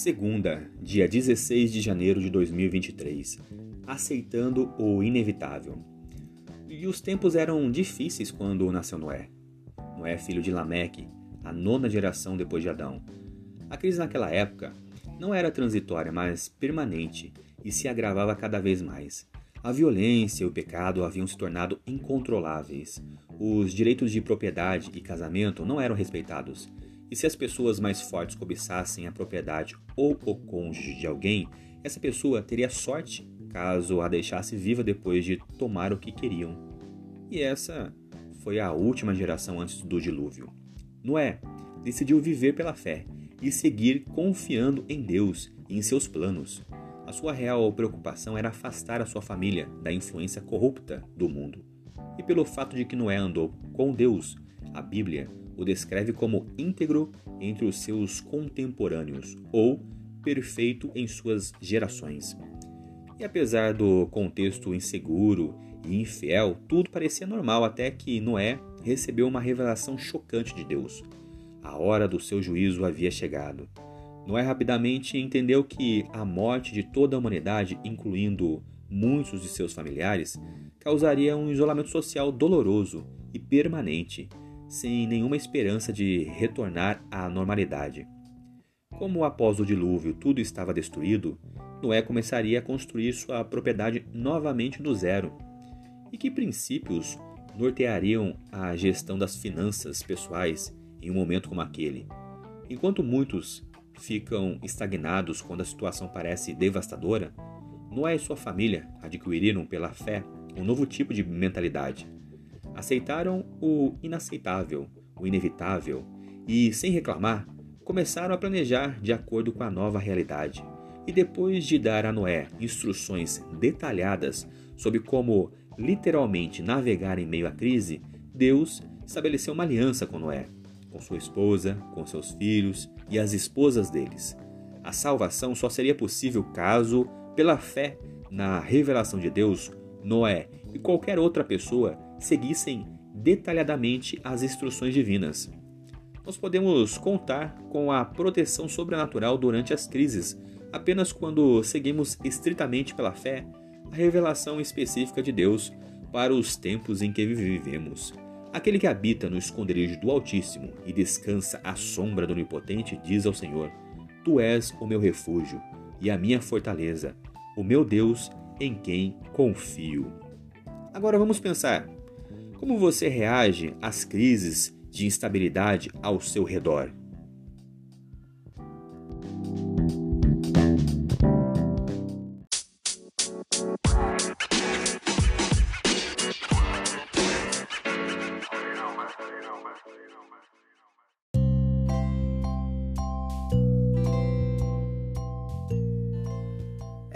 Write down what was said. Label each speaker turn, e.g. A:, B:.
A: Segunda, dia 16 de janeiro de 2023. Aceitando o inevitável. E os tempos eram difíceis quando nasceu Noé. Noé, filho de Lameque, a nona geração depois de Adão. A crise naquela época não era transitória, mas permanente e se agravava cada vez mais. A violência e o pecado haviam se tornado incontroláveis. Os direitos de propriedade e casamento não eram respeitados e se as pessoas mais fortes cobiçassem a propriedade ou o cônjuge de alguém, essa pessoa teria sorte caso a deixasse viva depois de tomar o que queriam. E essa foi a última geração antes do dilúvio. Noé decidiu viver pela fé e seguir confiando em Deus e em seus planos. A sua real preocupação era afastar a sua família da influência corrupta do mundo. E pelo fato de que Noé andou com Deus, a Bíblia o descreve como íntegro entre os seus contemporâneos ou perfeito em suas gerações. E apesar do contexto inseguro e infiel, tudo parecia normal até que Noé recebeu uma revelação chocante de Deus. A hora do seu juízo havia chegado. Noé rapidamente entendeu que a morte de toda a humanidade, incluindo muitos de seus familiares, causaria um isolamento social doloroso e permanente sem nenhuma esperança de retornar à normalidade. Como após o dilúvio tudo estava destruído, Noé começaria a construir sua propriedade novamente do zero. E que princípios norteariam a gestão das finanças pessoais em um momento como aquele? Enquanto muitos ficam estagnados quando a situação parece devastadora, Noé e sua família adquiriram pela fé um novo tipo de mentalidade aceitaram o inaceitável, o inevitável e, sem reclamar, começaram a planejar de acordo com a nova realidade. E depois de dar a Noé instruções detalhadas sobre como literalmente navegar em meio à crise, Deus estabeleceu uma aliança com Noé, com sua esposa, com seus filhos e as esposas deles. A salvação só seria possível caso, pela fé na revelação de Deus, Noé e qualquer outra pessoa seguissem detalhadamente as instruções divinas. Nós podemos contar com a proteção sobrenatural durante as crises, apenas quando seguimos estritamente pela fé a revelação específica de Deus para os tempos em que vivemos. Aquele que habita no esconderijo do Altíssimo e descansa à sombra do Onipotente diz ao Senhor: Tu és o meu refúgio e a minha fortaleza, o meu Deus em quem confio. Agora vamos pensar: como você reage às crises de instabilidade ao seu redor?